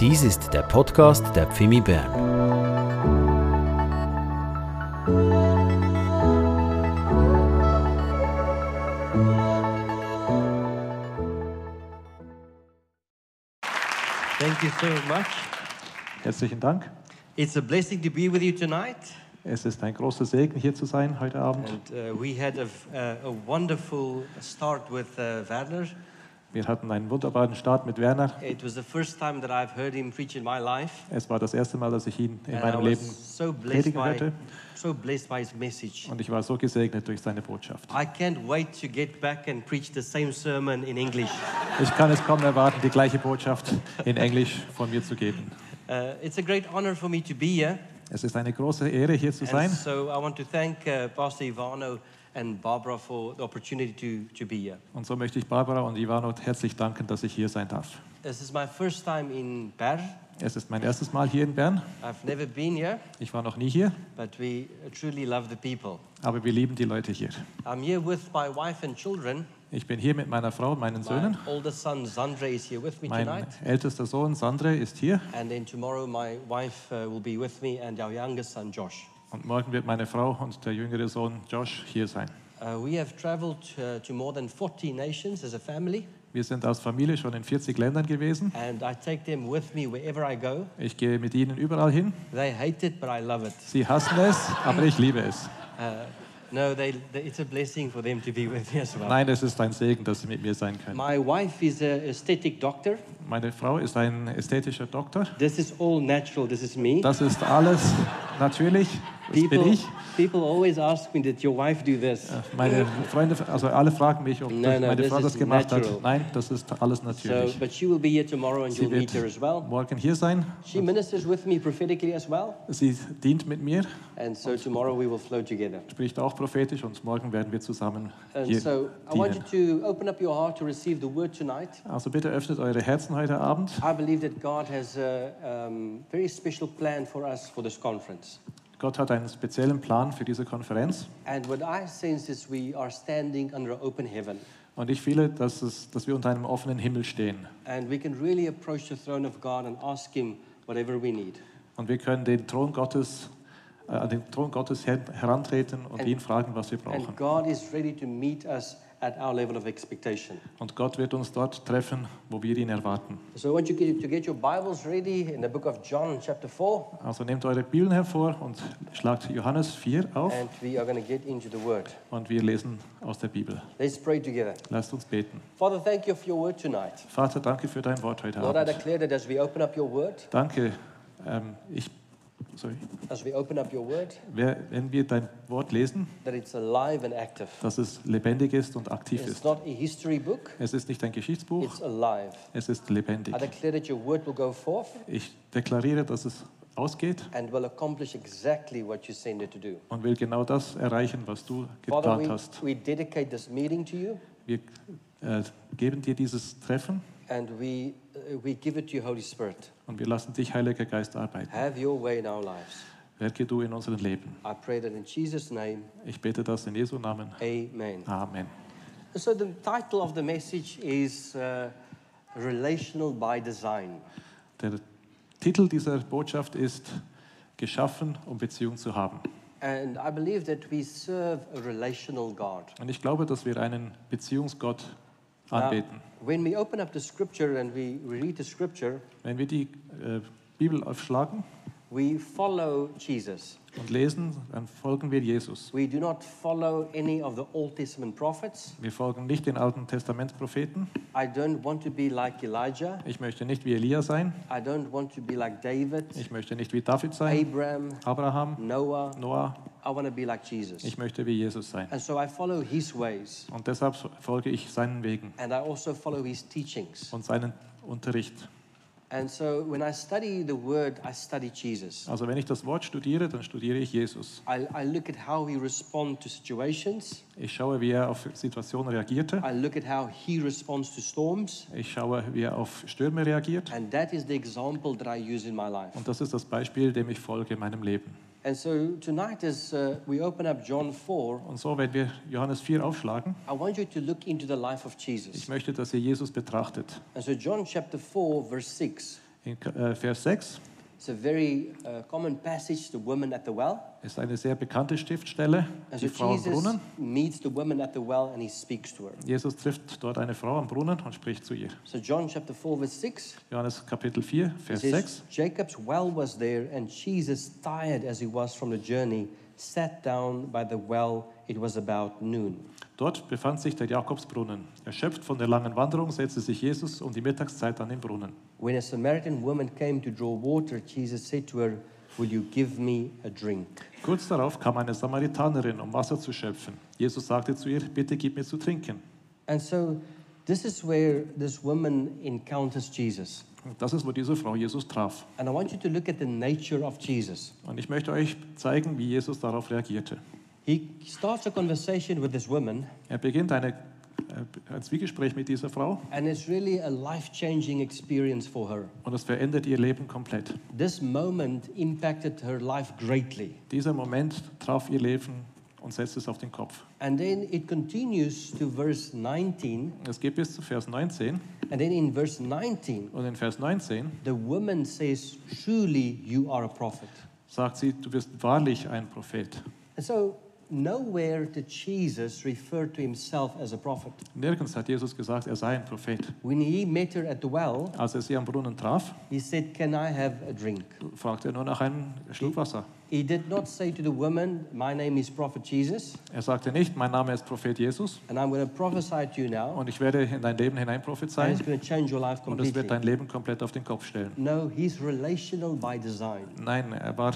Dies ist der Podcast der Pfimi Bern. Thank you so much. Herzlichen Dank. It's a blessing to be with you tonight. Es ist ein großer Segen, hier zu sein heute Abend. And uh, we had a, a, a wonderful start with uh, Werner. Wir hatten einen wunderbaren Start mit Werner. It was the first time that I've heard him preach in my life. Es war das erste Mal, dass ich ihn in And meinem Leben so predigen by, hörte. so. Und ich war so gesegnet durch seine Botschaft. I can't wait to get back and preach the same sermon in English. Ich kann es kaum erwarten, die gleiche Botschaft in Englisch von mir zu geben. Uh, it's a great honor for me to be here. Es ist eine große Ehre, hier zu sein. And so I want to thank uh, Pastor Ivano and Barbara for the opportunity to, to be here. Und so möchte ich Barbara und Ivano herzlich danken, dass ich hier sein darf. This is my first time in Bern. Es ist mein erstes Mal hier in Bern. I've never been here, Ich war noch nie hier, but we truly love the people. aber wir lieben die Leute hier. I'm here with my wife and children. Ich bin hier mit meiner Frau und meinen My Söhnen. oldest son Zandre is here with me Mein tonight. ältester Sohn Sandre ist hier And then tomorrow my wife uh, will be with me and our youngest son Josh. Und morgen wird meine Frau und der jüngere Sohn Josh hier sein. Uh, we have traveled uh, to more than 40 nations as a family, Wir sind als Familie schon in 40 Ländern gewesen. and I take them with me wherever I go. Ich gehe mit ihnen überall hin. They hate it, but I love it. Sie hassen es, aber ich liebe es. Uh, no, they, to well. Nein, es ist ein Segen, dass sie mit mir sein können. My wife is an aesthetic doctor. Meine Frau ist ein ästhetischer Doktor. This is all natural. This is me. Das ist alles natürlich. Das bin People, ich. people always ask me, did your wife do this? Meine Freunde, also alle fragen mich, ob No, no, meine Frau das gemacht natural. hat. Nein, das ist alles So, natürlich. but she will be here tomorrow and Sie you'll meet her wird as well. morgen hier sein. She ministers with me prophetically as well. Sie dient mit mir, And so tomorrow we will flow together. spricht auch prophetisch und morgen werden wir zusammen And hier so I want you dienen. to open up your heart to receive the word tonight. Also bitte öffnet eure Herzen heute Abend. I believe that God has a um, very special plan for us for this conference. Gott hat einen speziellen Plan für diese Konferenz. And what I sense is we are standing under open heaven. Und ich fühle, dass, es, dass wir unter einem offenen Himmel stehen. And we can really approach the throne of God and ask Him whatever we need. Und wir können den Thron Gottes, äh, an den Thron Gottes her herantreten und And- ihn fragen, was wir And brauchen. God is ready to meet us at our level of expectation. Und Gott wird uns dort treffen, wo wir ihn erwarten. So I want you to get your Bibles ready in the book of John, chapter 4, Also nehmt eure Bibeln hervor und schlagt Johannes 4 auf and we are going to get into the Word. und wir lesen aus der Bibel. Let's pray together. Lasst uns beten. Father, thank you for your Word tonight. Vater, danke für dein Wort heute Lord, I Abend. declare that as we open up your Word, Danke. Ähm, ich, sorry. as we open up your Word, wenn wir dein Wort lesen, that it's alive and active. dass es lebendig ist und aktiv It's ist. not a history book, Es ist nicht ein Geschichtsbuch, it's alive. es ist lebendig. I declare that your Word will go forth Ich deklariere, dass es ausgeht and will accomplish exactly what you send it to do. und will genau das erreichen, was du Father, geplant we, hast. we dedicate this meeting to you Wir äh, geben dir dieses Treffen and we, we give it to you, Holy Spirit. und wir lassen dich, Heiliger Geist, arbeiten. Have your way in our lives. Werke du in unserem Leben. I pray that in Jesus' name, Ich bete das in Jesu Namen. amen. Amen. So the title of the message is uh, Relational by Design. Der Titel dieser Botschaft ist Geschaffen, um Beziehung zu haben. And I believe that we serve a relational God. Und ich glaube, dass wir einen Beziehungsgott anbeten. when we open up the scripture and we read the scripture, Wenn wir die äh, Bibel aufschlagen we follow Jesus. und lesen, dann folgen wir Jesus. We do not follow any of the Old Testament prophets. Wir folgen nicht den Alten Testamentspropheten. I don't want to be like Elijah. Ich möchte nicht wie Elia sein. I don't want to be like David, Ich möchte nicht wie David sein, Abraham, Abraham, Noah. Noah. I want to be like Jesus. Ich möchte wie Jesus sein. And so I follow his ways. Und deshalb folge ich seinen Wegen And I also follow his teachings. und seinen Unterricht. And so when I study the word, I study Jesus. Also wenn ich das Wort studiere, dann studiere ich Jesus. I, I look at how he responds to situations. Ich schaue, wie er auf Situationen reagierte. I look at how he responds to storms. Ich schaue, wie er auf Stürme reagiert. And that is the example that I use in my life. Und das ist das Beispiel, dem ich folge in meinem Leben. And so tonight, as uh, we open up John 4, Und so, wenn wir Johannes 4 aufschlagen, I want you to look into the life of ich Jesus. möchte, dass ihr Jesus betrachtet. And so, John chapter 4, verse 6, In äh, Vers 6 It's a very uh, common passage, the woman at the well. ist eine sehr bekannte Schriftstelle, And die Frau am Jesus Brunnen. meets the woman at the well and he speaks to her. Jesus trifft dort eine Frau am Brunnen und spricht zu ihr. So John chapter 4 verse 6 Johannes Kapitel 4, it Vers says, 6. Jacob's well was there and Jesus, tired as he was from the journey, sat down by the well. It was about noon. Dort befand sich der Jakobsbrunnen. Erschöpft von der langen Wanderung setzte sich Jesus um die Mittagszeit an den Brunnen. When a Samaritan woman came to draw water, Jesus said to her, Will you give me a drink? Kurz darauf kam eine Samaritanerin, um Wasser zu schöpfen. Jesus sagte zu ihr, bitte gib mir zu trinken. And so this is where this woman encounters Jesus. Und das ist, wo diese Frau Jesus traf. And I want you to look at the nature of Jesus. Und ich möchte euch zeigen, wie Jesus darauf reagierte. He starts a conversation with this woman, Er beginnt eine, äh, ein Zwiegespräch mit dieser Frau and it's really a life changing experience for her. und es verändert ihr Leben komplett. Moment. Dieser Moment traf ihr Leben und setzte es auf den Kopf. And then it continues to verse 19. Es geht bis zu Vers 19 And then in verse 19, und in Vers 19 the woman says, Truly you are a prophet. sagt sie, du bist wahrlich ein Prophet. And so, nowhere did Jesus refer to himself as a prophet. Nirgends hat Jesus gesagt, er sei ein Prophet. When he met her at the well, Als er sie am Brunnen traf, he said, Can I have a drink? fragte er nur nach einem Schluck Wasser. He did not say to the woman, My name is Prophet Jesus, Er sagte nicht, mein Name ist Prophet Jesus and I'm going to prophesy to you now, und ich werde in dein Leben hinein and prophezeien it's going to change your life und es wird completely. dein Leben komplett auf den Kopf stellen. No, he's relational by design. Nein, er war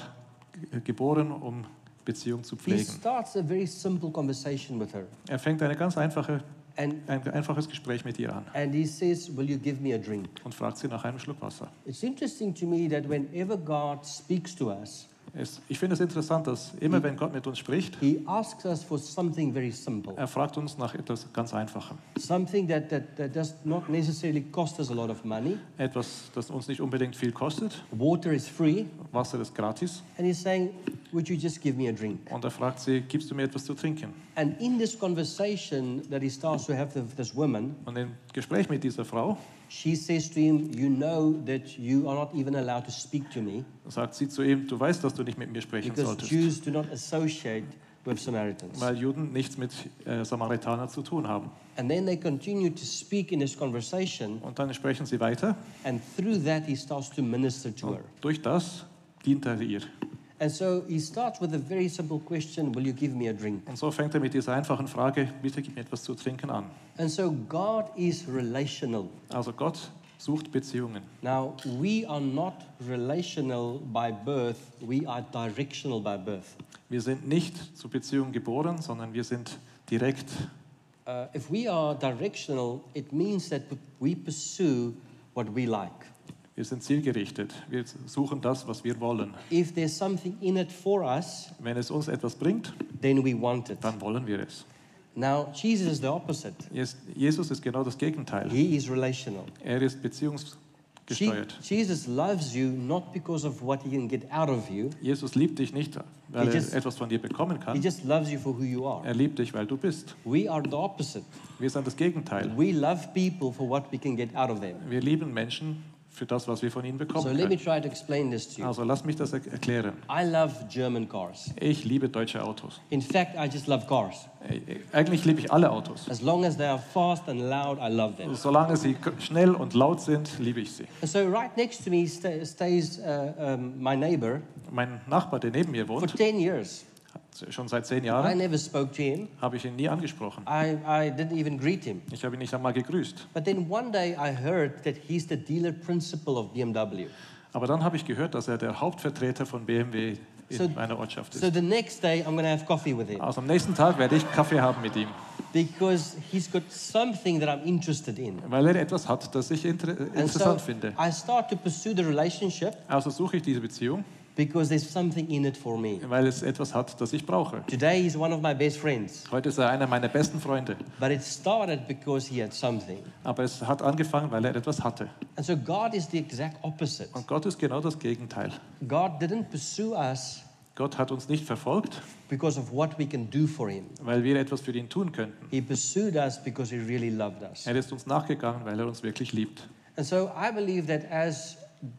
ge- geboren, um Beziehung zu He pflegen. starts a very simple conversation with her, Er fängt eine ganz einfache, and, ein einfaches Gespräch mit ihr an and he says, Will you give me a drink? und fragt sie nach einem Schluck Wasser. It's interesting to me that whenever God speaks to us, Es, ich finde es interessant, dass immer wenn Gott mit uns spricht, he asks us for something very simple, er fragt uns nach etwas ganz Einfachem. something that, that, that does not necessarily cost us a lot of money. Etwas, das uns nicht unbedingt viel kostet. Water is free, Wasser ist gratis. and he's saying, Would you just give me a drink? Und er fragt sie, gibst du mir etwas zu trinken? And in this conversation that he starts to have with this woman, Und im Gespräch mit dieser Frau she says to him, You know that you are not even allowed to speak to me sagt sie zu ihm, du weißt, dass du nicht mit mir sprechen because solltest, Jews do not associate with Samaritans. weil Juden nichts mit äh, Samaritanern zu tun haben. And then they continue to speak in this conversation, Und dann sprechen sie weiter. and through that, he starts to minister to her. Durch das dient er ihr. And so he starts with a very simple question Will you give me a drink? Und so fängt er mit dieser einfachen Frage, bitte gib mir etwas zu trinken an. And so God is relational. Also Gott sucht Beziehungen. Now, we are not relational by birth, we are directional by birth. Wir sind nicht zu Beziehungen geboren, sondern wir sind direkt. Uh, if we are directional, it means that we pursue what we like. Wir sind zielgerichtet. Wir suchen das, was wir wollen. If there's something in it for us, Wenn es uns etwas bringt, then we want it. dann wollen wir es. Now, Jesus is the opposite. Jes- Jesus ist genau das Gegenteil. He is relational. Er ist beziehungsgesteuert. Jesus loves you not because of what he can get out of you, Jesus liebt dich nicht, weil He er just- etwas von dir bekommen he kann. just loves you for who you are. Er liebt dich, weil du bist. We are the opposite. Wir sind das Gegenteil. We love people for what we can get out of them. Wir lieben Menschen für das, was wir von ihnen So bekommen let me try to explain this to you. Also lass mich das er- erklären. I love German cars. Ich liebe deutsche Autos. In fact, I just love cars. Eigentlich liebe ich alle Autos. As long as they are fast and loud, I love them. Solange sie schnell und laut sind, liebe ich sie. So right next to me sta- stays uh, um, my neighbor Mein Nachbar, der neben mir for wohnt, 10 years. Schon seit zehn I Jahren, never spoke to him. habe ich ihn nie angesprochen. I, I didn't even greet him. Ich habe ihn nicht einmal gegrüßt. But then one day I heard that he's the dealer principal of BMW. Aber dann habe ich gehört, dass er der Hauptvertreter von BMW in So- meiner Ortschaft So ist. the next day I'm going to have coffee with him Also am nächsten Tag werde ich Kaffee haben mit ihm, because he's got something that I'm interested in. weil er etwas hat, das ich inter And so interessant finde. I start to pursue the relationship Also suche ich diese Beziehung, because there's something in it for me. weil es etwas hat, das ich brauche. Today he's one of my best friends, Heute ist er einer meiner besten Freunde. but it started because he had something. Aber es hat angefangen, weil er etwas hatte. And so God is the exact opposite. Und Gott ist genau das Gegenteil. God didn't pursue us Gott hat uns nicht verfolgt, because of what we can do for him. weil wir etwas für ihn tun könnten. He pursued us because he really loved us. Er ist uns nachgegangen, weil er uns wirklich liebt. And so I believe that as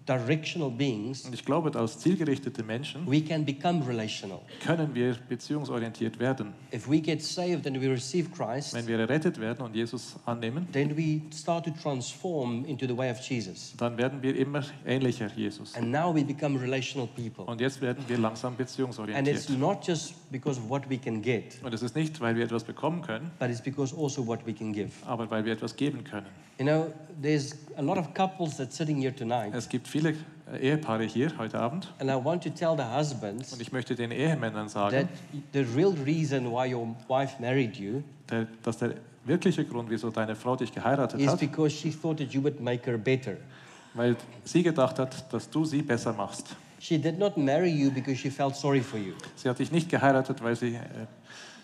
directional beings, Und ich glaube, als zielgerichtete Menschen we can become relational. können wir beziehungsorientiert werden. If we get saved and we receive Christ, Wenn wir errettet werden und Jesus annehmen, then we start to transform into the way of Jesus. dann werden wir immer ähnlicher Jesus. And now we become relational people. Und jetzt werden wir langsam And it's beziehungsorientiert. not just because of what we can get, Und es ist nicht, weil wir etwas bekommen können, but it's because also what we can give. aber weil wir etwas geben können. You know, there's a lot of couples that's sitting here tonight, Es gibt viele äh, Ehepaare hier heute Abend and I want to tell the husbands und ich möchte den Ehemännern sagen, that the real reason why your wife married you der, dass der wirkliche Grund, wieso deine Frau dich geheiratet is hat, because she thought that you would make her better. weil sie gedacht hat, dass du sie besser machst. She did not marry you because she felt sorry for you. Sie hat dich nicht geheiratet, weil sie,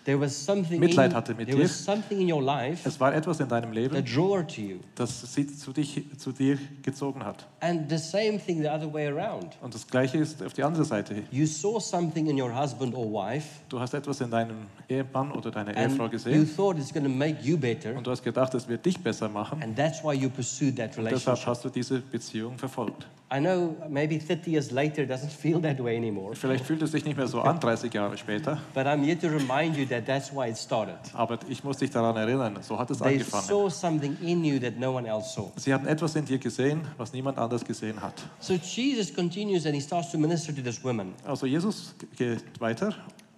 There was something Mitleid in, hatte mit there dir. was something in your life es war etwas in deinem that Leben, das sie zu, dich, zu dir gezogen hat. And the same thing the other way around. Und das Gleiche ist auf die andere Seite. You saw something in your husband or wife, Du hast etwas in deinem Ehemann oder deiner Ehefrau you gesehen thought it's going to make you better, und du hast gedacht, es wird dich besser machen. and that's why you pursued that Deshalb hast du diese Beziehung verfolgt. I know maybe 30 years later it doesn't feel that way anymore, Vielleicht fühlt es sich nicht mehr so an, 30 Jahre später, but I'm here to remind you that that's why it started. aber ich muss dich daran erinnern, so hat es They angefangen. saw something in you that no one else saw. Sie hatten etwas in dir gesehen, was niemand anders gesehen hat. So Jesus continues and he starts to minister to this woman. Also Jesus geht weiter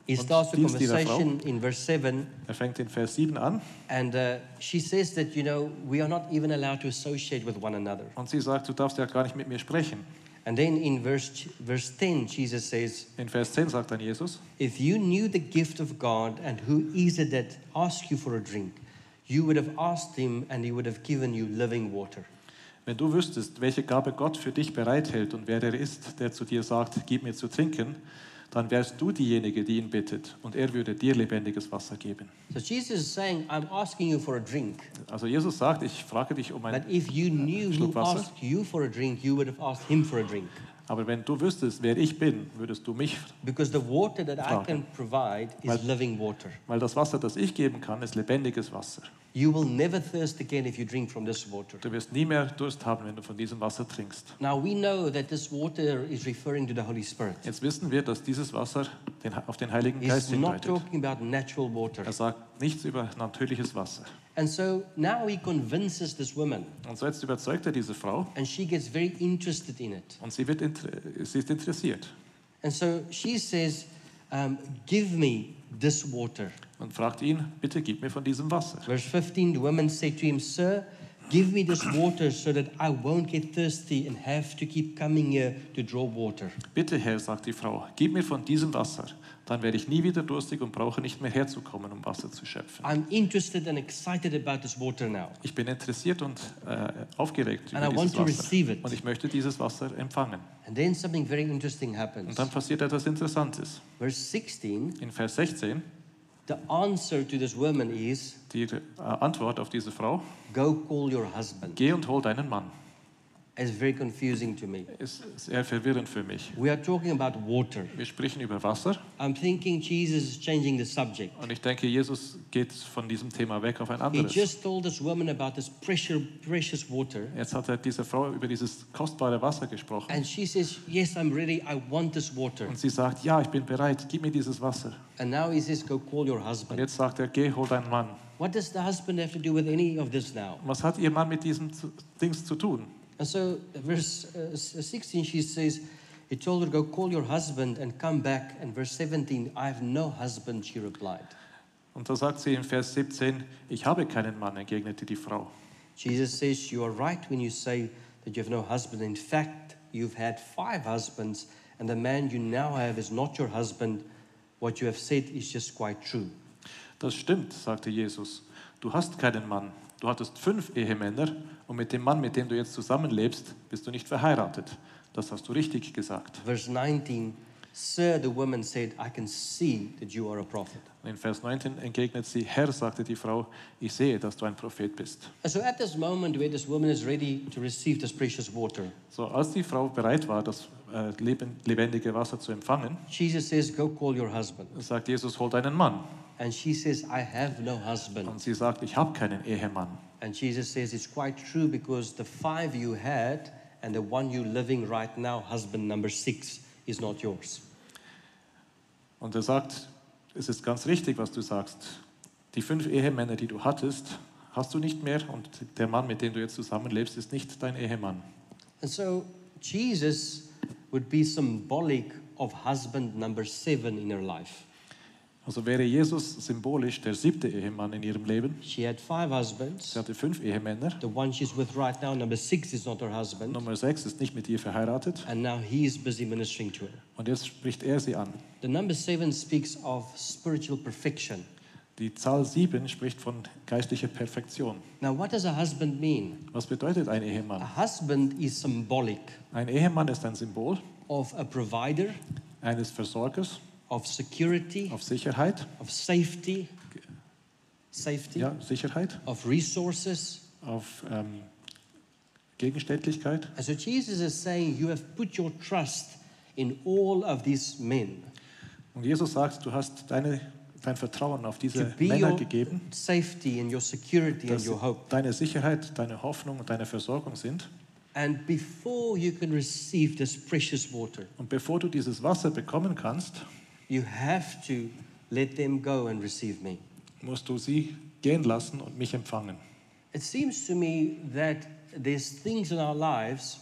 He starts the conversation in verse 7, Er fängt in Vers 7 an and uh, she says that, you know, we are not even allowed to associate with one another. und sie sagt, du darfst ja gar nicht mit mir sprechen. And then in verse, verse 10, Jesus says, In Vers 10 sagt dann Jesus, If you knew the gift of God and who is it that asks you for a drink, you would have asked him and he would have given you living water. wenn du wüsstest, welche Gabe Gott für dich bereithält und wer er ist, der zu dir sagt, gib mir zu trinken, dann wärst du diejenige, die ihn bittet und er würde dir lebendiges Wasser geben. So Jesus is saying, I'm asking you for a drink. Also Jesus sagt, ich frage dich um But ein, if you knew who Schluck Wasser. asked you for a drink, you would have asked him for a drink. Aber wenn du wüsstest, wer ich bin, würdest du mich, Because the water that I can provide is Weil- living water. weil das Wasser, das ich geben kann, ist lebendiges Wasser. You will never thirst again if you drink from this water. Du wirst nie mehr Durst haben, wenn du von diesem Wasser trinkst. Now we know that this water is referring to the Holy Spirit. Jetzt wissen wir, dass dieses Wasser den, auf den Heiligen Geist He's not talking about natural water. Er sagt nichts über natürliches Wasser. And so now he convinces this woman, Und so jetzt überzeugt er diese Frau and she gets very interested in it. und sie, wird, sie ist interessiert And so she says, um, Give me this water. und fragt ihn, bitte gib mir von diesem Wasser. Verse 15 the woman said to him, Sir, give me this water so that I won't get thirsty and have to keep coming here to draw water. Bitte Herr, sagt die Frau, gib mir von diesem Wasser, dann werde ich nie wieder durstig und brauche nicht mehr herzukommen, um Wasser zu schöpfen. I'm interested and excited about this water now. Ich bin interessiert und äh, aufgeregt And über I want dieses to Wasser receive it. und ich möchte dieses Wasser empfangen. And then something very interesting happens. Und dann passiert etwas Interessantes. Verse 16 In Vers 16, the answer to this woman is, die äh, Antwort auf diese Frau, Go call your husband. geh und hol deinen Mann. It's very confusing to me. Ist sehr verwirrend für mich. We are talking about water. Wir sprechen über Wasser I'm thinking Jesus is changing the subject. und ich denke, Jesus geht von diesem Thema weg auf ein He anderes. just told this woman about this precious, precious water. Jetzt hat er diese Frau über dieses kostbare Wasser gesprochen And she says, Yes, I'm ready. I want this water. und sie sagt, ja, ich bin bereit, gib mir dieses Wasser. And now he says, Go call your Und husband. jetzt sagt er, geh, hol deinen Mann. What does the husband have to do with any of this now? Was hat ihr Mann mit diesem Dings zu tun? And so, verse uh, 16, she says, He told her, Go call your husband and come back. And verse 17, I have no husband, she replied. Und da sagt sie in Vers 17, ich habe keinen Mann, entgegnete die Frau. Jesus says, You are right when you say that you have no husband. In fact, you've had five husbands, and the man you now have is not your husband. What you have said is just quite true. Das stimmt, sagte Jesus. Du hast keinen Mann. Du hattest fünf Ehemänner und mit dem Mann, mit dem du jetzt zusammenlebst, bist du nicht verheiratet. Das hast du richtig gesagt. Verse 19, Sir, the woman said, I can see that you are a prophet. In Vers 19 entgegnet sie, Herr, sagte die Frau, ich sehe, dass du ein Prophet bist. So at this moment where this woman is ready to receive this precious water, So, als die Frau bereit war, das äh, leben- lebendige Wasser zu empfangen, Jesus says, Go call your husband. sagt Jesus, hol deinen Mann. And she says, I have no husband. Und sie sagt, ich habe keinen Ehemann. And Jesus says, It's quite true because the five you had, and the one you're living right now, husband number six, is not yours. Und er sagt, es ist ganz richtig, was du sagst. Die fünf Ehemänner, die du hattest, hast du nicht mehr und der Mann, mit dem du jetzt zusammenlebst, ist nicht dein Ehemann. And so Jesus would be symbolic of husband number seven in her life. Also wäre Jesus symbolisch der siebte Ehemann in ihrem Leben. She had five husbands. Sie hatte fünf Ehemänner. The one she's with right now, number six, is not her husband. Nummer sechs ist nicht mit ihr verheiratet And now he's busy ministering to her. und jetzt spricht er sie an. The number seven speaks of spiritual perfection. Die Zahl sieben spricht von geistlicher Perfektion. Now, what does a husband mean? Was bedeutet ein Ehemann? A husband is symbolic Ein Ehemann ist ein Symbol of a provider, eines Versorgers of security, auf Sicherheit, of safety, safety, ja, Sicherheit, of resources. auf ähm, Gegenständlichkeit. And so Jesus is saying, You have put your trust in all of these men Und Jesus sagt, du hast deine, dein Vertrauen auf diese Männer your gegeben, safety and your security and dass your hope. deine Sicherheit, deine Hoffnung und deine Versorgung sind. And before you can receive this precious water, Und bevor du dieses Wasser bekommen kannst, you have to let them go and receive me. musst du sie gehen lassen und mich empfangen. It seems to me that there's things in our lives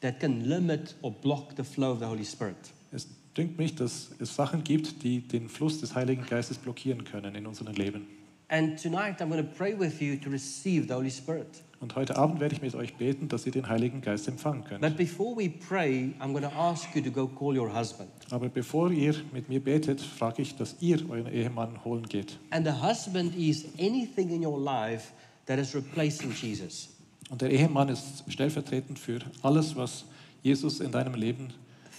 that can limit or block the flow of the Holy Spirit. Es dünkt mich, dass es Sachen gibt, die den Fluss des Heiligen Geistes blockieren können in unserem Leben. And tonight I'm going to pray with you to receive the Holy Spirit. Und heute Abend werde ich mit euch beten, dass ihr den Heiligen Geist empfangen könnt. But before we pray, I'm going to ask you to go call your husband. Aber bevor ihr mit mir betet, frage ich, dass ihr euren Ehemann holen geht. And the husband is anything in your life that is replacing Jesus. Und der Ehemann ist stellvertretend für alles, was Jesus in deinem Leben,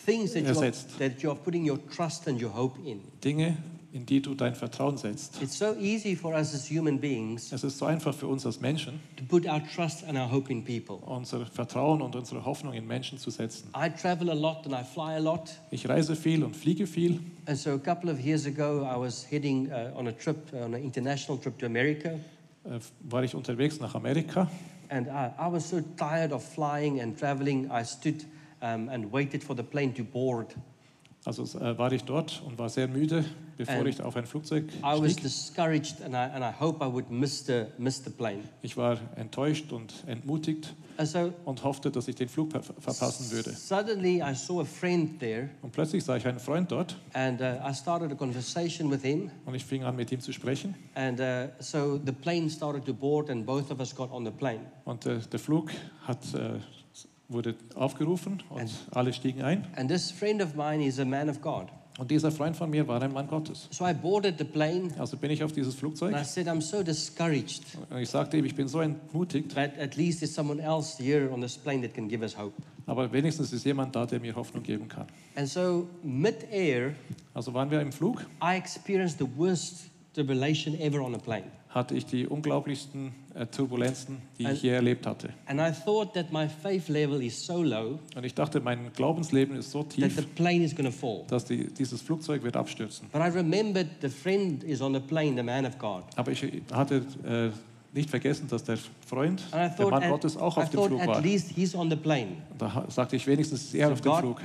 Things that you, are, Ersetzt. that you are putting your trust and your hope in. Dinge, in die du dein Vertrauen setzt. It's so easy for us as human beings Es ist so einfach für uns als Menschen, to put our trust and our hope in people. unser Vertrauen und unsere Hoffnung in Menschen zu setzen. I travel a lot and I fly a lot. Ich reise viel und fliege viel. And so a couple of years ago, I was heading uh, on a trip, on an international trip to America. Äh, War ich unterwegs nach Amerika And I, I was so tired of flying and traveling, I stood um, and waited for the plane to board. Also äh, war ich dort und war sehr müde, bevor And ich auf ein Flugzeug I was stieg. discouraged and I, and I hope I would miss the, miss the plane. Ich war enttäuscht und entmutigt so und hoffte, dass ich den Flug ver verpassen würde. suddenly I saw a friend there Und plötzlich sah ich einen Freund dort and uh, I started a conversation with him. und ich fing an, mit ihm zu sprechen. And uh, so the plane started to board and both of us got on the plane. Und äh, der Flug hat, äh, wurde aufgerufen und alle stiegen ein. And this friend of mine is a man of God. Und dieser Freund von mir war ein Mann Gottes. So I boarded the plane Also bin ich auf dieses Flugzeug and I said, I'm so discouraged. und ich sagte ihm, ich bin so entmutigt, aber wenigstens ist jemand da, der mir Hoffnung geben kann. And so, mid-air, Also waren wir im Flug, I experienced the worst tribulation ever on a plane. hatte ich die unglaublichsten Turbulenzen, die Ein- ich je erlebt hatte. And I thought that my faith level is so low Und ich dachte, mein Glaubensleben ist so tief, dass die, dieses Flugzeug wird abstürzen. But I remembered the friend is on the plane, the man of God. Aber ich hatte äh, nicht vergessen, dass der Freund, der Mann at, Gottes, auch I auf dem Flug war. least he's on the plane. Und da sagte ich, wenigstens ist er auf dem God Flug.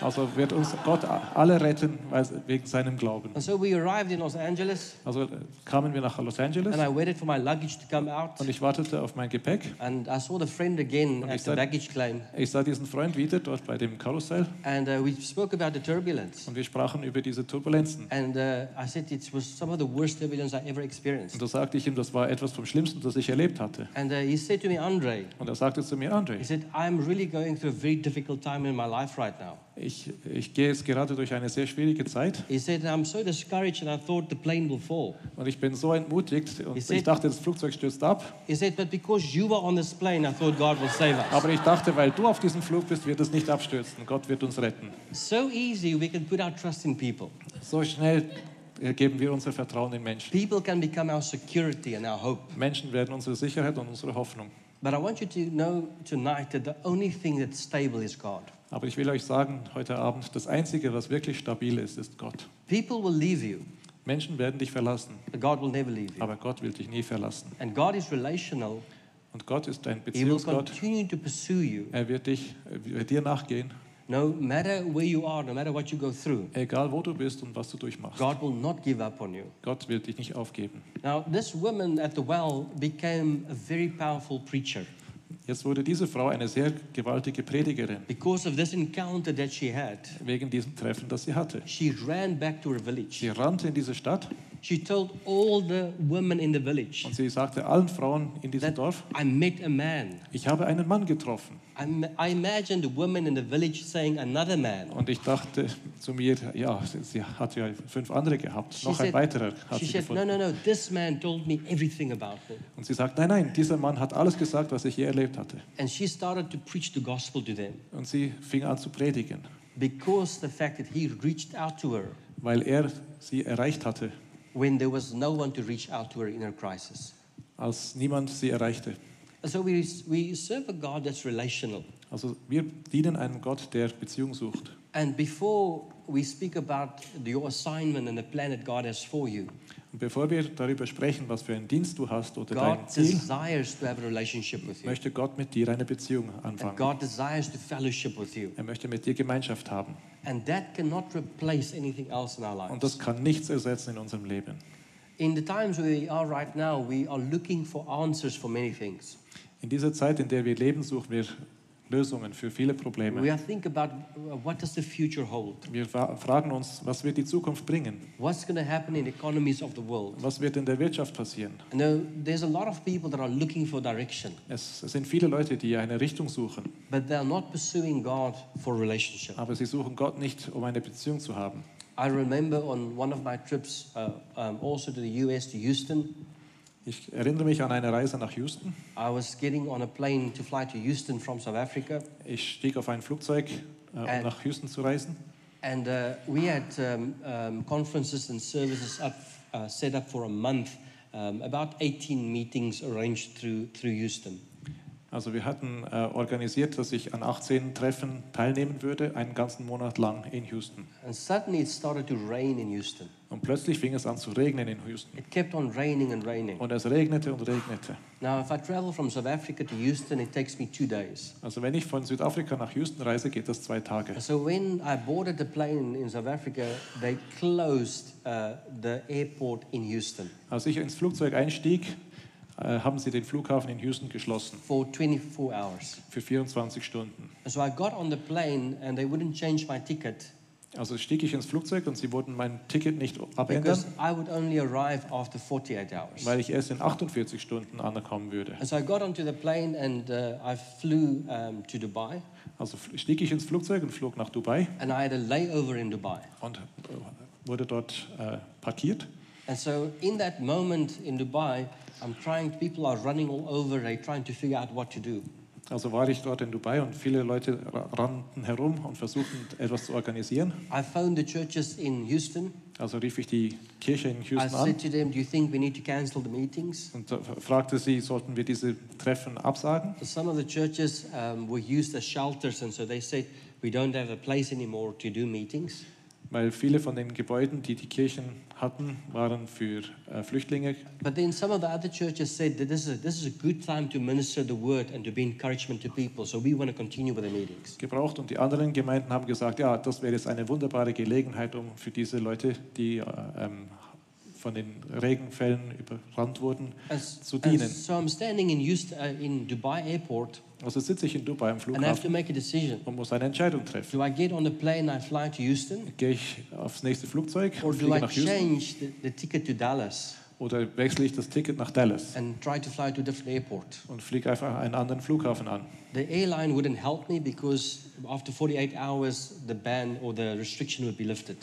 Also wird uns Gott alle retten, wegen seinem Glauben. And so we arrived in Los Angeles Also äh, kamen wir nach Los Angeles and I waited for my luggage to come out. und ich wartete auf mein Gepäck. And I saw the friend again Und ich claim. Ich sah diesen Freund wieder dort bei dem Karussell And uh, we spoke about the turbulence. und wir sprachen über diese Turbulenzen. And uh, I said it was some of the worst turbulence I ever experienced. Sagte ich ihm, das war etwas vom Schlimmsten, das ich erlebt hatte. And uh, he said to me, Andre, Und er sagte zu mir, André, he said, I'm really going through a very difficult time in my life right now. ich, ich gehe jetzt gerade durch eine sehr schwierige Zeit He said, I'm so discouraged and I thought the plane will fall. und ich bin so entmutigt und He said- ich dachte, das Flugzeug stürzt ab. He said, but because you were on this plane, I thought God will save us. Aber ich dachte, weil du auf diesem Flug bist, wird es nicht abstürzen. Gott wird uns retten. So easy we can put our trust in people. So schnell geben wir unser Vertrauen in Menschen. People can become our security and our hope. Menschen werden unsere Sicherheit und unsere Hoffnung. But I want you to know tonight that the only thing that's stable is God. Aber ich will euch sagen, heute Abend, das Einzige, was wirklich stabil ist, ist Gott. People will leave you, Menschen werden dich verlassen, but God will never leave you. aber Gott will dich nie verlassen. And God is relational, Und Gott ist ein He will Beziehungsgott. continue to pursue you. Er wird, dich, er wird dir nachgehen, No matter where you are, no matter what you go through, egal wo du bist und was du durchmachst. God will not give up on you. Gott wird dich nicht aufgeben. Now, this woman at the well became a very powerful preacher Jetzt wurde diese Frau eine sehr gewaltige Predigerin, because of this encounter that she had. wegen diesem Treffen, das sie hatte. She ran back to her Sie village. rannte in diese Stadt She told all the women in the village und sie sagte allen Frauen in diesem Dorf, I met a man. ich habe einen Mann getroffen. I, m- I imagine the women in the village saying, Another man. Und ich dachte zu mir, ja, sie- hat ja fünf andere gehabt. She Noch ein said- weiterer hat She sie said, No, gefunden. no, no, this man told me everything about me. Und sie sagt, nein, nein, dieser Mann hat alles gesagt, was ich je erlebt hatte. And she started to preach the gospel to them Und sie fing an zu predigen, because the fact that he reached out to her weil er sie erreicht hatte, when there was no one to reach out to her in her crisis. als niemand sie erreichte. And so we, we serve a God that's relational. Also wir dienen einem Gott, der Beziehung sucht. And before we speak about your assignment and the plan that God has for you, Und bevor wir darüber sprechen, was für einen Dienst du hast oder dein God Ziel, desires to have a relationship with you. möchte Gott mit dir eine Beziehung And anfangen. God desires to fellowship with you. Er möchte mit dir Gemeinschaft haben. And that cannot replace anything else in our Und das lives. kann nichts ersetzen in unserem Leben. In the times we are right now, we are looking for answers for many things. In dieser Zeit, in der wir leben, suchen wir Lösungen für viele We Probleme. are think about uh, what does the future hold? Wir fra- fragen uns, was wird die Zukunft bringen? What's going to happen in economies of the world? Was wird in der Wirtschaft passieren? I know there's a lot of people that are looking for direction, Es, sind viele Leute, die eine Richtung suchen, but they're not pursuing God for relationship. aber sie suchen Gott nicht, um eine Beziehung zu haben. I remember on one of my trips, uh, um, also to the US, to Houston, Ich erinnere mich an eine Reise nach Houston. I was getting on a plane to fly to Houston from South Africa, Ich stieg auf ein Flugzeug, äh, um And- nach Houston zu reisen. and uh, we had um, um, conferences and services up, uh, set up for a month, um, about 18 meetings arranged through, through Houston. Also wir hatten äh, organisiert, dass ich an 18 Treffen teilnehmen würde, einen ganzen Monat lang in Houston. And suddenly it started to rain in Houston. Und plötzlich fing es an zu regnen in Houston. It kept on raining and raining. Und es regnete und regnete. Now, if I travel from South Africa to Houston, it takes me two days. Also wenn ich von Südafrika nach Houston reise, geht das zwei Tage. So when I boarded the plane in South Africa, they closed uh, the airport in Houston Als ich ins Flugzeug einstieg, äh, haben sie den Flughafen in Houston geschlossen for 24 hours. für 24 Stunden. So I got on the plane and they wouldn't change my ticket Also stieg ich ins Flugzeug und sie wollten mein Ticket nicht abändern, because I would only arrive after 48 hours. weil ich erst in 48 Stunden ankommen würde. And so I got onto the plane and uh, I flew um, to Dubai Also stieg ich ins Flugzeug und flog nach Dubai and I had a layover in Dubai. und äh, wurde dort äh, parkiert. And so in that moment in Dubai, I'm trying, people are running all over, they're trying to figure out what to do. Also war ich dort in Dubai und viele Leute ra- rannten herum und versuchten etwas zu organisieren. I phoned the churches in Houston. Also rief ich die Kirche in I Houston said an to them, Do you think we need to cancel the meetings? und äh, fragte sie, sollten wir diese Treffen absagen? Some of the churches um, were used as shelters, and so they said, We don't have a place anymore to do meetings. Weil viele von den Gebäuden, die die Kirchen hatten, waren für äh, Flüchtlinge. But then some of the other churches said that this is, a, this is a good time to minister the word and to be encouragement to people, so we want to continue with the meetings. gebraucht und die anderen Gemeinden haben gesagt, ja, das wäre jetzt eine wunderbare Gelegenheit, um für diese Leute, die äh, ähm, von den Regenfällen überrannt wurden, As, zu dienen. so I'm standing in, Houston, uh, in Dubai airport, Also sitze ich in Dubai am and I have to Flughafen make a decision. und muss eine Entscheidung treffen. Do I get on the plane and I fly to Houston, Gehe ich aufs nächste Flugzeug or und do fliege I nach Houston change the, the ticket to Dallas oder wechsle ich das Ticket nach Dallas and try to fly to a different airport? und fliege einfach einen anderen Flughafen an? The airline wouldn't help me because after 48 hours, the ban or the restriction would be lifted.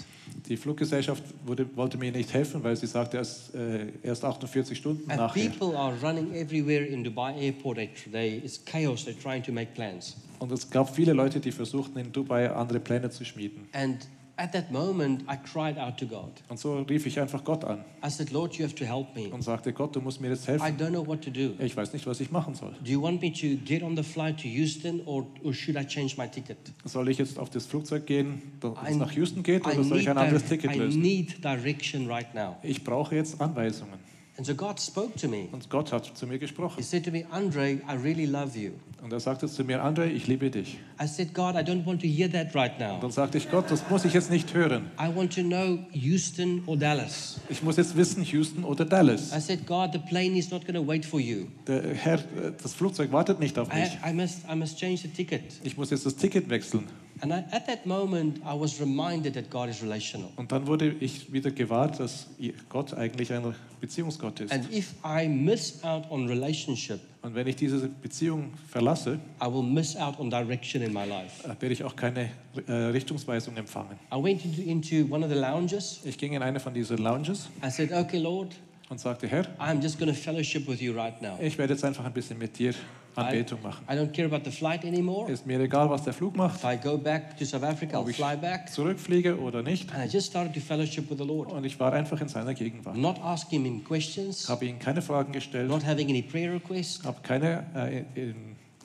Die Fluggesellschaft wurde, wollte mir nicht helfen, weil sie sagte, erst, äh, erst 48 Stunden And nachher. people are running everywhere in Dubai airport. They, they, it's chaos. They're trying to make plans. Und es gab viele Leute, die versuchten, in Dubai andere Pläne zu schmieden. And at that moment, I cried out to God. Und so rief ich einfach Gott an I said, Lord, you have to help me. und sagte, Gott, du musst mir jetzt I helfen. don't know what to do. Ich weiß nicht, was ich machen soll. Do you want me to get on the flight to Houston or, or should I change my ticket? Soll ich jetzt auf das Flugzeug gehen, das I- nach Houston geht, I oder soll ich ein anderes Ticket I lösen? need direction right now. Ich brauche jetzt Anweisungen. And so God spoke to me. Und Gott hat zu mir He gesprochen. said to me, Andre, I really love you. Und er sagte zu mir, André, ich liebe dich. I said, God, I don't want to hear that right Und now. dann sagte ich, Gott, das muss ich jetzt nicht hören. I want to know Houston or Dallas. Ich muss jetzt wissen, Houston oder Dallas. I said, God, the plane is not going to wait for you. Der Herr, äh, das Flugzeug wartet nicht auf I, mich. I, must, I must change the ticket. Ich muss jetzt das Ticket wechseln. And I, at that moment, I was reminded that God is relational. Und dann wurde ich wieder gewahrt, dass Gott eigentlich ein Beziehungsgott ist. And if I miss out on relationship, Und wenn ich diese Beziehung verlasse, I will miss out on direction in my life. äh, werde ich auch keine äh, Richtungsweisung empfangen. I went into, into one of the lounges. Ich ging in eine von diesen Lounges I said, okay, Lord, und sagte, Herr, I'm just going to fellowship with you right now. ich werde jetzt einfach ein bisschen mit dir I, Anbetung machen. I don't care about the flight anymore. Ist mir egal, was der Flug macht, If I go back to South Africa, I'll ob ich fly back. zurückfliege oder nicht. And I just started to fellowship with the Lord. Und ich war einfach in seiner Gegenwart. Not asking him questions, Habe ihm keine Fragen gestellt, not having any prayer requests, habe keine äh, just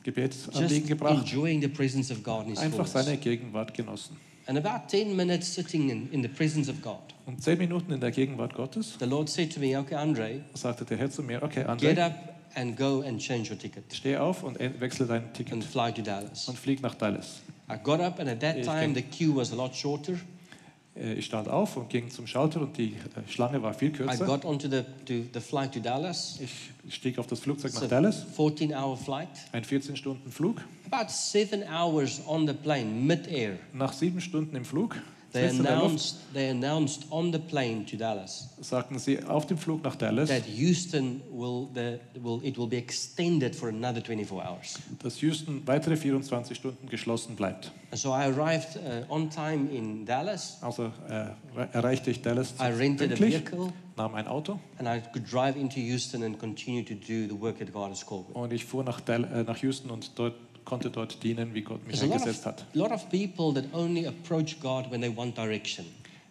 Gebetsanliegen gebracht, enjoying the presence of God in His einfach fullness. seine Gegenwart genossen. And about 10 minutes sitting in, in the presence of God, Und zehn Minuten in der Gegenwart Gottes the Lord said to me, Okay, Andre, sagte der Herr zu mir, okay, get André, up and go and change your ticket steh auf und wechsle dein and fly to Dallas. und flieg nach Dallas. I got up, and at that time, the queue was a lot shorter. Äh, Ich stand auf und ging zum Schalter und die äh, Schlange war viel I kürzer. got onto the, to the flight to Dallas. Ich stieg auf das Flugzeug It's nach Dallas, 14 hour flight. ein 14-Stunden-Flug. About seven hours on the plane, mid-air. Nach sieben Stunden im Flug, They announced, they announced on the plane to Dallas sagten sie auf dem Flug nach Dallas, that Houston will, the, will, it will be extended for another 24 hours. dass Houston weitere 24 Stunden geschlossen bleibt. And so I arrived uh, on time in Dallas. Also äh, erreichte ich Dallas I rented a pünktlich, vehicle nahm ein Auto and I could drive into Houston and continue to do the work that God has called me. und ich fuhr nach, Dal äh, nach Houston und dort, konnte dort dienen, wie Gott mich eingesetzt hat. lot of people that only approach God when they want direction.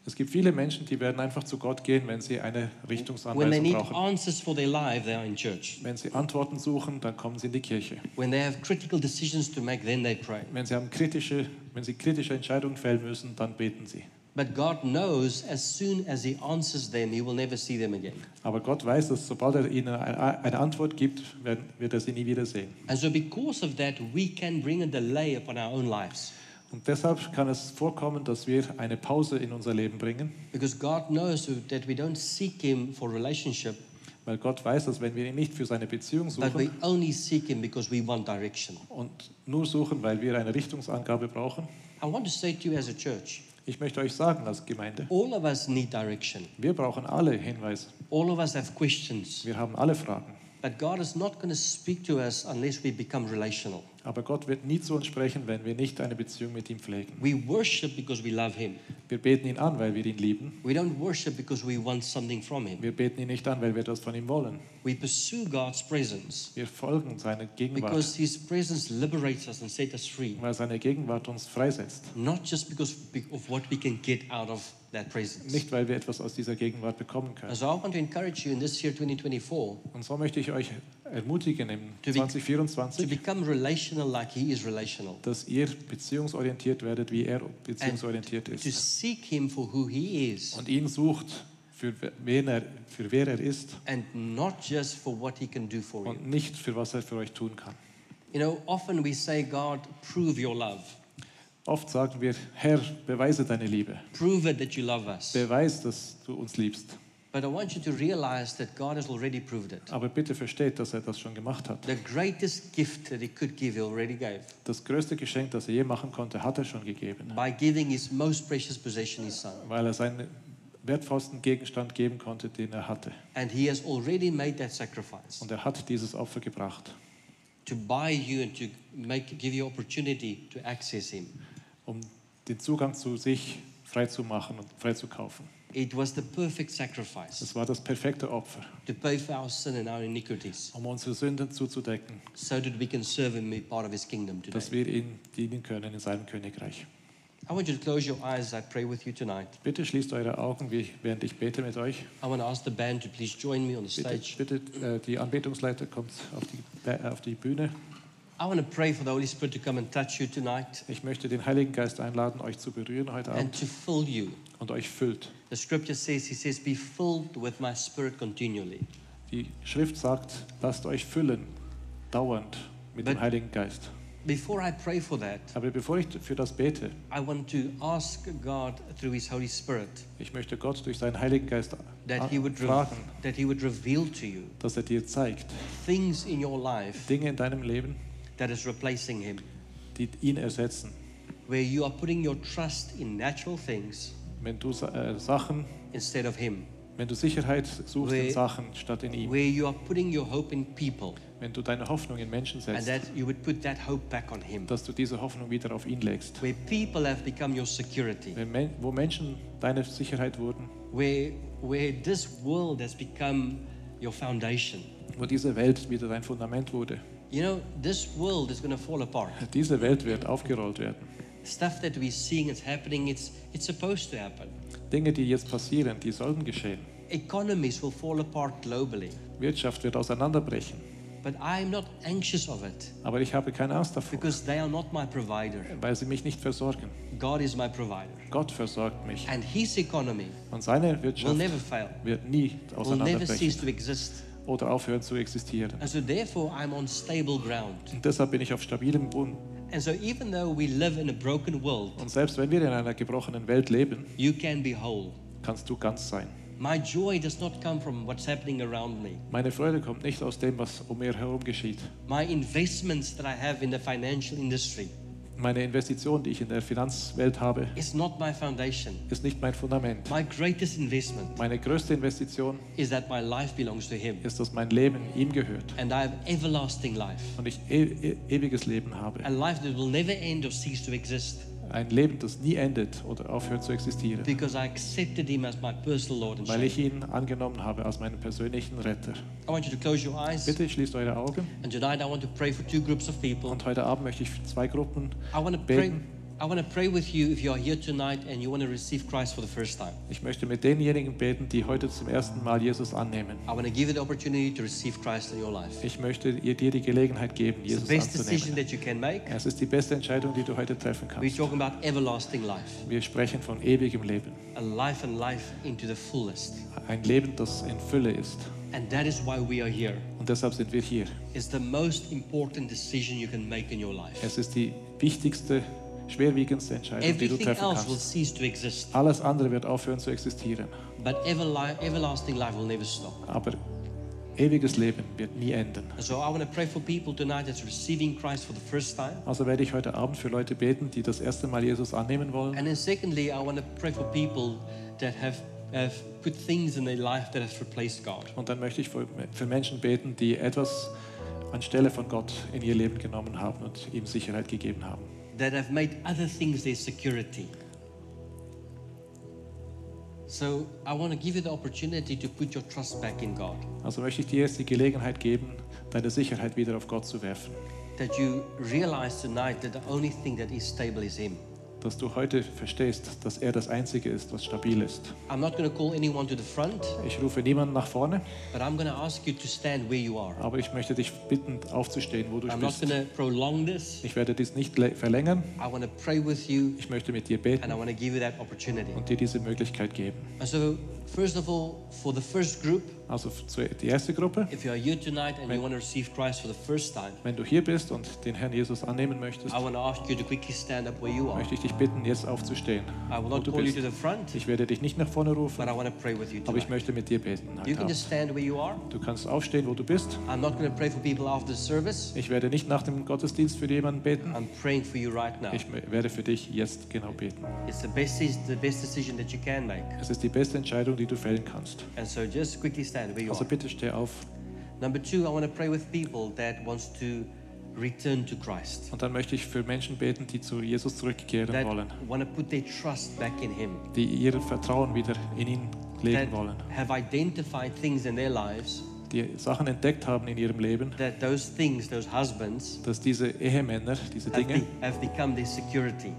Es gibt viele Menschen, die werden einfach zu Gott gehen, wenn sie eine When they Richtungsanweisung need brauchen. answers for their life, they are in church. Wenn sie Antworten suchen, dann kommen sie in die Kirche. When they have critical decisions to make, then they pray. Wenn sie, haben kritische, wenn sie kritische Entscheidungen fällen müssen, dann beten sie. But God knows as soon as He answers them, He will never see them again. Aber Gott weiß, dass sobald er ihnen eine Antwort gibt, werden- wird er sie nie wiedersehen. And so, because of that, we can bring a delay upon our own lives. Und deshalb kann es vorkommen, dass wir eine Pause in unser Leben bringen, Because God knows that we don't seek Him for relationship, weil Gott weiß, dass wenn wir ihn nicht für seine Beziehung but we only seek Him because we want direction. und nur suchen, weil wir eine Richtungsangabe brauchen, I want to say to you as a church, ich möchte euch sagen als Gemeinde, all of us need direction. wir brauchen alle Hinweise. All of us have questions. Wir haben alle Fragen. But God is not going to speak to us unless we become relational. Aber Gott wird nie zu uns sprechen, wenn wir nicht eine Beziehung mit ihm pflegen. We worship because we love Him. Wir beten ihn an, weil wir ihn lieben. We don't worship because we want something from Him. Wir beten ihn nicht an, weil wir etwas von ihm wollen. We pursue God's presence Wir folgen seiner Gegenwart, because His presence liberates us and sets us free. weil seine Gegenwart uns freisetzt. Not just because of what we can get out of. Nicht, weil wir etwas aus dieser Gegenwart bekommen können. And so I want to encourage you in this year 2024 Und so möchte ich euch ermutigen im To be- to 2024, become relational like He is relational. dass ihr beziehungsorientiert werdet, wie er beziehungsorientiert To ist. seek Him for who He is Und ihn sucht, für wen er, für wer er ist and not just for what He can do for you. und nicht für was er für euch tun kann. You know, often we say, God, prove your love. Oft sagen wir, Herr, beweise deine Liebe. Prove it that you love us. Beweis, dass du uns liebst. But I want you to realize that God has already proved it. Aber bitte versteht, dass er das schon gemacht hat. The greatest gift that He could give, He already gave Das größte Geschenk, das er je machen konnte, hat er schon gegeben, by giving His most precious possession, His Son. weil er seinen wertvollsten Gegenstand geben konnte, den er hatte. And He has already made that sacrifice Und er hat dieses Opfer gebracht, to buy you and to make, give you opportunity to access Him. Um den Zugang zu sich frei zu machen und frei zu kaufen. It was the perfect sacrifice Das war das perfekte Opfer, to pay for our sin and our iniquities um unsere Sünden zuzudecken, so that we can serve Him part of His kingdom today. dass wir ihm dienen können in seinem Königreich. I want you to close your eyes as I pray with you tonight. Bitte schließt eure Augen, während ich bete mit euch. I want to ask the band to please join me on the Bitte, stage. bitte äh, die Anbetungsleiter kommt auf die, auf die Bühne. I want to pray for the Holy Spirit to come and touch you tonight Ich möchte den Heiligen Geist einladen, euch zu berühren heute and Abend to fill you. und euch füllt. The scripture says, He says, Be filled with my spirit continually. Die Schrift sagt, lasst euch füllen, dauernd mit dem But- Heiligen Geist. Before I pray for that, Aber bevor ich für das bete, I want to ask God through His Holy Spirit ich möchte Gott durch seinen Heiligen Geist that He would, fragen, that he would reveal to you dass er dir zeigt, things in your life Dinge in deinem Leben, that is replacing Him, die ihn ersetzen. where you are putting your trust in natural things Wenn du äh, Sachen, instead of Him, wenn du Sicherheit suchst in Where- Sachen statt in ihm, where you are putting your hope in people, wenn du deine Hoffnung in Menschen and setzt, that you would put that hope back on Him, dass du diese Hoffnung wieder auf ihn legst. where people have become your security, Wenn wo Menschen deine Sicherheit wurden, where, where this world has become your foundation. wo diese Welt wieder dein Fundament wurde. You know, this world is going to fall apart. Diese Welt wird aufgerollt werden. Stuff that we're seeing is happening, it's, it's supposed to happen. Dinge, die jetzt passieren, die sollten geschehen. Economies will fall apart globally, Wirtschaft wird auseinanderbrechen. but I'm not anxious of it Aber ich habe keine Angst davor, because they are not my provider. weil sie mich nicht versorgen. God is my provider. Gott versorgt mich. And His economy Und seine will Wirtschaft never fail, wird nie will never auseinanderbrechen cease to exist. Oder aufhören zu existieren. And so, therefore, I'm on stable ground. Und deshalb bin ich auf stabilem Boden. And so, even though we live in a broken world, Und selbst wenn wir in einer gebrochenen Welt leben, you can be whole. kannst du ganz sein. My joy does not come from what's happening around me. Meine Freude kommt nicht aus dem, was um mir herum geschieht. My investments that I have in the financial industry Meine Investition, die ich in der Finanzwelt habe, is not my foundation. ist nicht mein Fundament. My greatest investment Meine größte Investition is that my life belongs to Him ist, dass mein Leben ihm gehört and I have everlasting life. und ich e e ewiges Leben habe. A life that will never end or cease to exist Ein Leben, das nie endet oder aufhört zu existieren, because I accepted Him as my personal Lord and weil ich ihn angenommen habe als meinen persönlichen Retter. I want you to close your eyes. Bitte schließt eure Augen And tonight I want to pray for two groups of people. und heute Abend möchte ich für zwei Gruppen I want to beten. Pray with you if you are here tonight and you want to receive Christ for the first time. Ich möchte mit denjenigen beten, die heute zum ersten Mal Jesus annehmen. I want to give you the opportunity to receive Christ in your life. Ich möchte ihr- dir die Gelegenheit geben, It's the Jesus best decision anzunehmen. that you can make. Es ist die beste Entscheidung, die du heute treffen We're kannst. talking about everlasting life, Wir sprechen von ewigem Leben. a life and life into the fullest. Ein Leben, das in Fülle ist. And that is why we are here. Und deshalb sind wir hier. It's the most important decision you can make in your life. Es ist die wichtigste, schwerwiegendste Entscheidung, die du Everything treffen kannst. cease to exist, Alles andere wird aufhören zu existieren. but everli- everlasting life will never stop. Aber ewiges Leben wird nie enden. So. Also werde ich heute Abend für Leute beten, die das erste Mal Jesus annehmen wollen. And then secondly, I want to pray for people that have, have put things in their life that have replaced God. Und dann möchte ich für, für Menschen beten, die etwas anstelle von Gott in ihr Leben genommen haben und ihm Sicherheit gegeben haben. That have made other things their security. So I want to give you the opportunity to put your trust back in God. Also möchte ich dir jetzt die Gelegenheit geben, deine Sicherheit wieder auf Gott zu werfen. That you realize tonight that the only thing that is stable is Him. Dass du heute verstehst, dass er das Einzige ist, was stabil ist. I'm not going to call anyone to the front, Ich rufe niemanden nach vorne, but I'm going to ask you to stand where you are. aber ich möchte dich bitten, aufzustehen, wo du I'm bist. Ich werde dies nicht verlängern. I want to pray with you Ich möchte mit dir beten und dir diese Möglichkeit geben. And so, first of all, for the first group, Also die erste Gruppe, if you are here tonight and you want to receive Christ for the first time, wenn du hier bist und den Herrn Jesus annehmen möchtest, I want to ask you to quickly stand up where you are. möchte ich dich bitten, jetzt aufzustehen. I will Wo not du call you bist. to the front. Ich werde dich nicht nach vorne rufen, But I want to pray with you aber ich möchte mit dir beten. You heute can Abend. just stand where you are. Du kannst aufstehen, wo du bist. I'm not going to pray for people after the service. Ich werde nicht nach dem Gottesdienst für jemanden beten. I'm praying for you right now. Ich werde für dich jetzt genau beten. It's the best, best decision that you can make. Es ist die beste Entscheidung, die du fällen kannst. And so just quickly stand where you Also are. bitte steh auf. Number two, I want to pray with people that wants to return to Christ. Und dann möchte ich für Menschen beten, die zu Jesus zurückkehren That wollen, want to put their trust back in Him. die ihr Vertrauen wieder in ihn That legen wollen, have identified things in their lives die Sachen entdeckt haben in ihrem Leben, that those things, those husbands, dass diese Ehemänner, diese have, Dinge be- have become their security.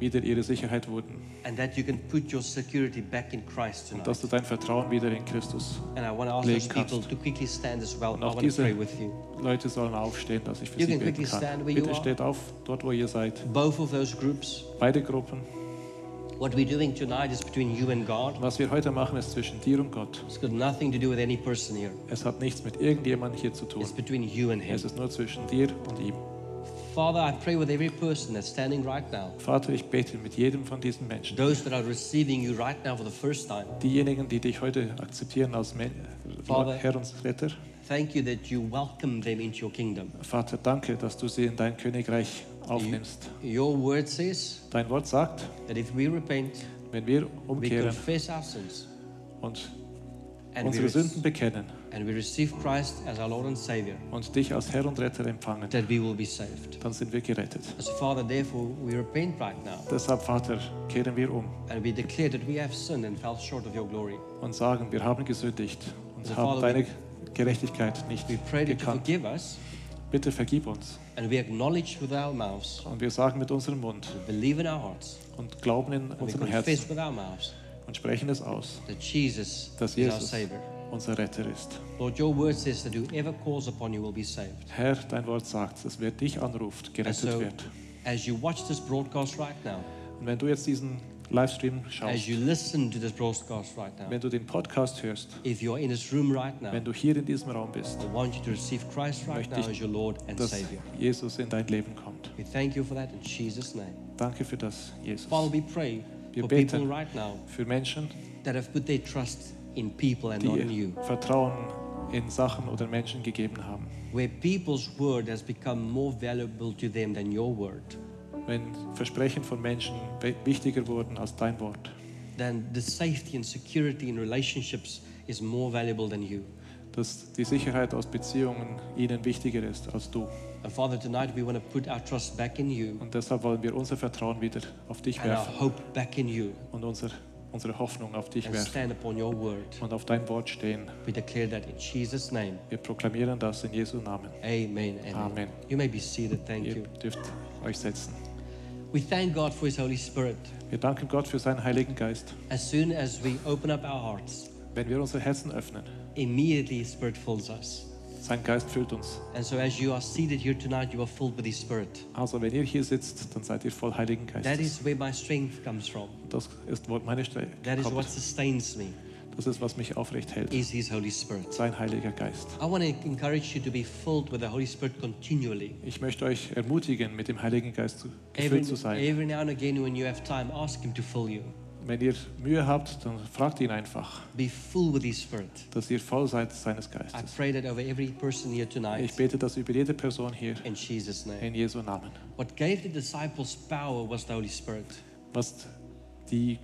wieder ihre Sicherheit wurden And that you can put your security back in Christ und tonight. dass du dein Vertrauen wieder in Christus. And I want to ask legen those people kannst. to quickly stand as well. Und I auch want to diese pray with you. Leute sollen aufstehen, dass ich für You sie can beten quickly stand kann. where you Bitte are. steht auf, dort wo ihr seid. Both of those groups. Beide Gruppen. What we're doing tonight is between you and God. Was wir heute machen, ist zwischen dir und Gott. It's got nothing to do with any person here. Es hat nichts mit irgendjemandem hier zu tun. It's between you and Him. Es ist nur zwischen dir und ihm. Father, I pray with every person that's standing right now, Vater, ich bete mit jedem von diesen Menschen. those that are receiving you right now for the first time. Diejenigen, die dich heute akzeptieren als Vater. Herr und Retter. Thank you that you welcome them into your kingdom. Vater, danke, dass du sie in dein Königreich aufnimmst. Your word says Dein Wort sagt, that if we repent, wenn wir we umkehren confess our sins, und we, unsere Sünden bekennen and we receive Christ as our Lord and Savior, und dich als Herr und Retter empfangen, that we will be saved. dann sind wir gerettet. So, Father, therefore, we repent right now, Deshalb, Vater, kehren wir um and we declare that we have sinned and fell short of your glory. und sagen, wir haben gesündigt und Also, haben Vater, deine Gerechtigkeit nicht We pray that you gekannt. forgive us, Bitte vergib uns. and we acknowledge with our mouths, Und wir sagen mit unserem Mund believe in our hearts, und glauben in and we unserem confess Herzen with our mouths und sprechen es aus, that Jesus dass is our Jesus Savior. Unser Retter ist. Lord, your word says that whoever calls upon you will be saved. Herr, dein Wort sagt, dass wer dich anruft, gerettet so, wird. as you watch this broadcast right now, Und wenn du jetzt diesen Livestream as schaust, you listen to this broadcast right now, wenn du den Podcast hörst, if you're in this room right now, wenn du hier in diesem Raum bist, I want you to receive Christ right Möchte now ich, as your Lord and dass Savior. Jesus in dein Leben kommt. We thank you for that in Jesus' name. Danke für das, Jesus. Father, we pray Wir for beten. people right now Für Menschen, that have put their trust in people and not in you. Vertrauen in Sachen oder Menschen gegeben haben. Where people's word has become more valuable to them than your word. Wenn Versprechen von Menschen wichtiger wurden als dein Wort. Then the safety and security in relationships is more valuable than you. Dass die Sicherheit aus Beziehungen ihnen wichtiger ist als du. And Father, tonight we want to put our trust back in you Und deshalb wollen wir unser Vertrauen wieder auf dich and our werfen hope back in you und unser, unsere Hoffnung auf dich werfen und auf dein Wort stehen. Wir proklamieren das in Jesu Namen. Amen. Amen. Amen. You may be seated. Thank Ihr you. dürft euch setzen. We thank God for His Holy Spirit. Wir danken Gott für seinen Heiligen Geist. As soon as we open up our hearts, Wenn wir unsere Herzen öffnen, immediately His Spirit fills us. Sein Geist füllt uns. And so, as you are seated here tonight, you are filled with His Spirit. Also wenn ihr hier sitzt, dann seid ihr voll Heiligen That Geistes. is where my strength comes from. Das ist, wo meine Stärke That is what sustains me. Das ist, was mich aufrecht hält. Is His Holy Spirit. Sein Heiliger Geist. I want to encourage you to be filled with the Holy Spirit continually. Ich möchte euch ermutigen, mit dem Heiligen Geist zu, Every, gefüllt zu sein. every now and again, when you have time, ask Him to fill you. Wenn ihr Mühe habt, dann fragt ihn einfach, Be full with His Spirit. dass ihr voll seid seines I Geistes. pray that over every person here Ich tonight. bete das über jede Person hier In Jesus' name. in Jesu Namen. What gave the disciples power was the Holy Spirit. Was die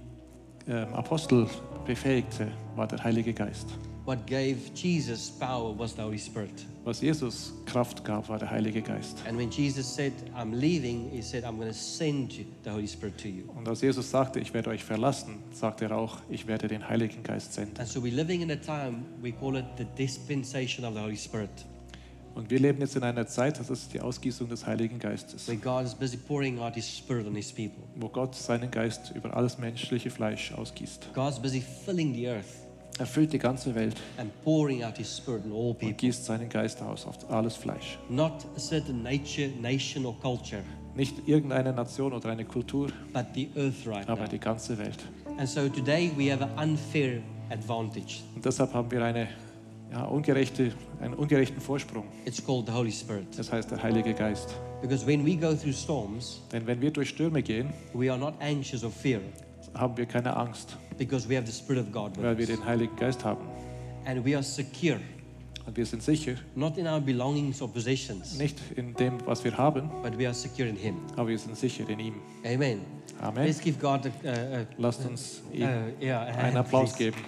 ähm, Apostel befähigte, war der Heilige Geist. What gave Jesus power was the Holy Spirit. Was Jesus Kraft gab, war der Heilige Geist. And when Jesus said, I'm leaving, he said, I'm going to send you, the Holy Spirit to you. Und als Jesus sagte, ich werde euch verlassen, sagte er auch, ich werde den Heiligen Geist senden. And so we're living in a time, we call it the dispensation of the Holy Spirit, Und wir leben jetzt in einer Zeit, das ist die Ausgießung des Heiligen Geistes, where God is busy pouring out His Spirit on His people. wo Gott seinen Geist über alles menschliche Fleisch ausgießt. God's busy filling the earth Er füllt die ganze Welt and pouring out His Spirit on all und people. gießt seinen Geist aus auf alles Fleisch. Not a certain nature, nation, or culture, Nicht irgendeine Nation oder eine Kultur, but the earth right aber now. die ganze Welt. And so today we have an unfair advantage. Und deshalb haben wir eine, ja, ungerechte, einen ungerechten Vorsprung. It's called the Holy Spirit. Das heißt der Heilige Geist. Because when we go through storms, Denn wenn wir durch Stürme gehen, we are not anxious or fear haben wir keine Angst, because we have the Spirit of God weil wir with us. den Heiligen Geist haben. And we are secure, Und wir sind sicher, not in our belongings or possessions, nicht in dem, was wir haben, but we are secure in Him. aber wir sind sicher in ihm. Amen. Amen. Let's give God a, a, a, Lasst uns ihm a- yeah, einen Applaus please. geben.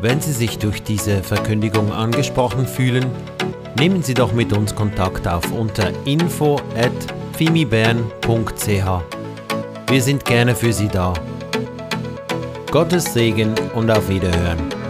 Wenn Sie sich durch diese Verkündigung angesprochen fühlen, nehmen Sie doch mit uns Kontakt auf unter info at fimibern.ch. Wir sind gerne für Sie da. Gottes Segen und auf Wiederhören.